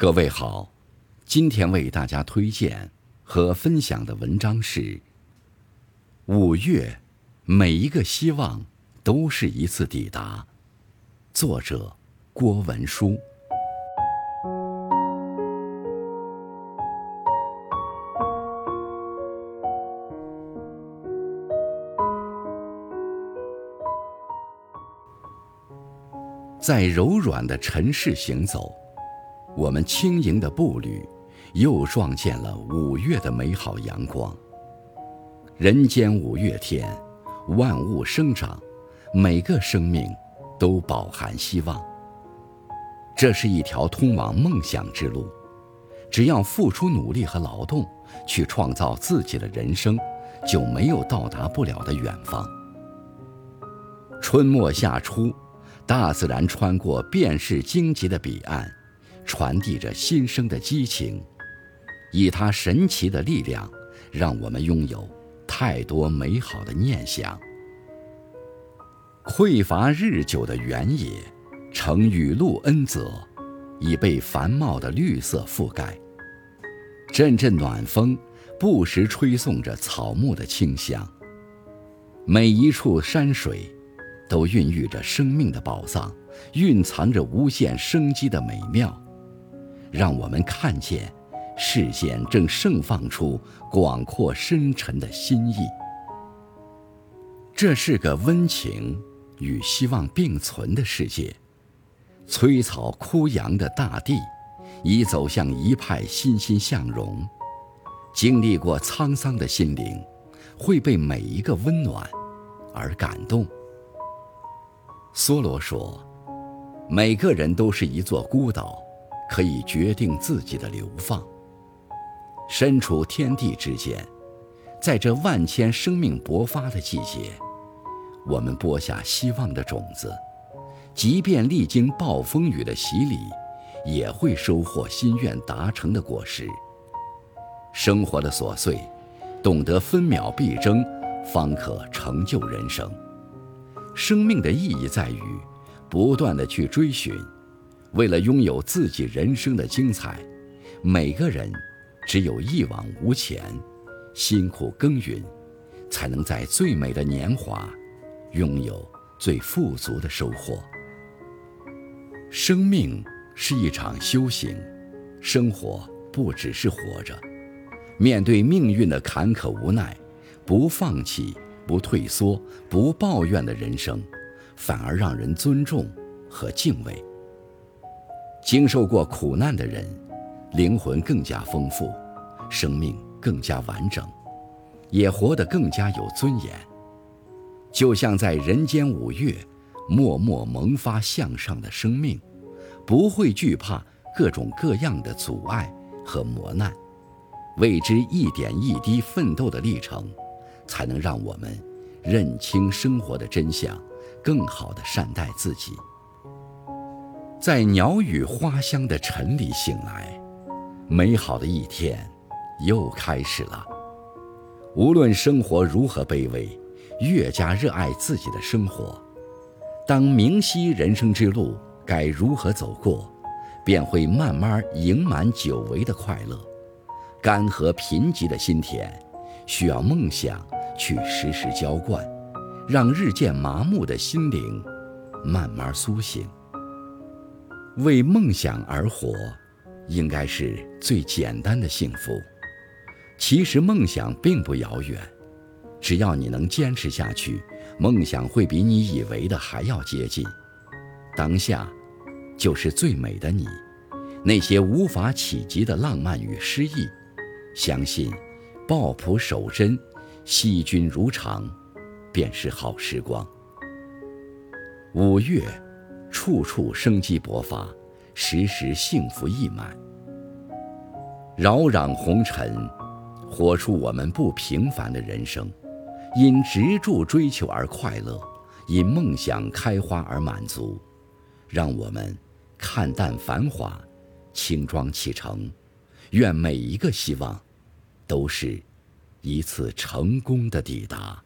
各位好，今天为大家推荐和分享的文章是《五月》，每一个希望都是一次抵达。作者郭文书。在柔软的尘世行走，我们轻盈的步履又撞见了五月的美好阳光。人间五月天，万物生长，每个生命都饱含希望。这是一条通往梦想之路，只要付出努力和劳动，去创造自己的人生，就没有到达不了的远方。春末夏初。大自然穿过遍世荆棘的彼岸，传递着新生的激情，以它神奇的力量，让我们拥有太多美好的念想。匮乏日久的原野，呈雨露恩泽，已被繁茂的绿色覆盖。阵阵暖风不时吹送着草木的清香。每一处山水。都孕育着生命的宝藏，蕴藏着无限生机的美妙，让我们看见世间正盛放出广阔深沉的心意。这是个温情与希望并存的世界，摧草枯杨的大地已走向一派欣欣向荣。经历过沧桑的心灵，会被每一个温暖而感动。梭罗说：“每个人都是一座孤岛，可以决定自己的流放。身处天地之间，在这万千生命勃发的季节，我们播下希望的种子，即便历经暴风雨的洗礼，也会收获心愿达成的果实。生活的琐碎，懂得分秒必争，方可成就人生。”生命的意义在于，不断的去追寻，为了拥有自己人生的精彩，每个人只有一往无前，辛苦耕耘，才能在最美的年华，拥有最富足的收获。生命是一场修行，生活不只是活着，面对命运的坎坷无奈，不放弃。不退缩、不抱怨的人生，反而让人尊重和敬畏。经受过苦难的人，灵魂更加丰富，生命更加完整，也活得更加有尊严。就像在人间五月，默默萌发向上的生命，不会惧怕各种各样的阻碍和磨难，为之一点一滴奋斗的历程。才能让我们认清生活的真相，更好地善待自己。在鸟语花香的晨里醒来，美好的一天又开始了。无论生活如何卑微，越加热爱自己的生活。当明晰人生之路该如何走过，便会慢慢盈满久违的快乐。干涸贫瘠的心田，需要梦想。去时时浇灌，让日渐麻木的心灵慢慢苏醒。为梦想而活，应该是最简单的幸福。其实梦想并不遥远，只要你能坚持下去，梦想会比你以为的还要接近。当下，就是最美的你。那些无法企及的浪漫与诗意，相信，抱朴守真。惜君如常，便是好时光。五月，处处生机勃发，时时幸福溢满。扰攘红尘，活出我们不平凡的人生。因执着追求而快乐，因梦想开花而满足。让我们看淡繁华，轻装启程。愿每一个希望，都是。一次成功的抵达。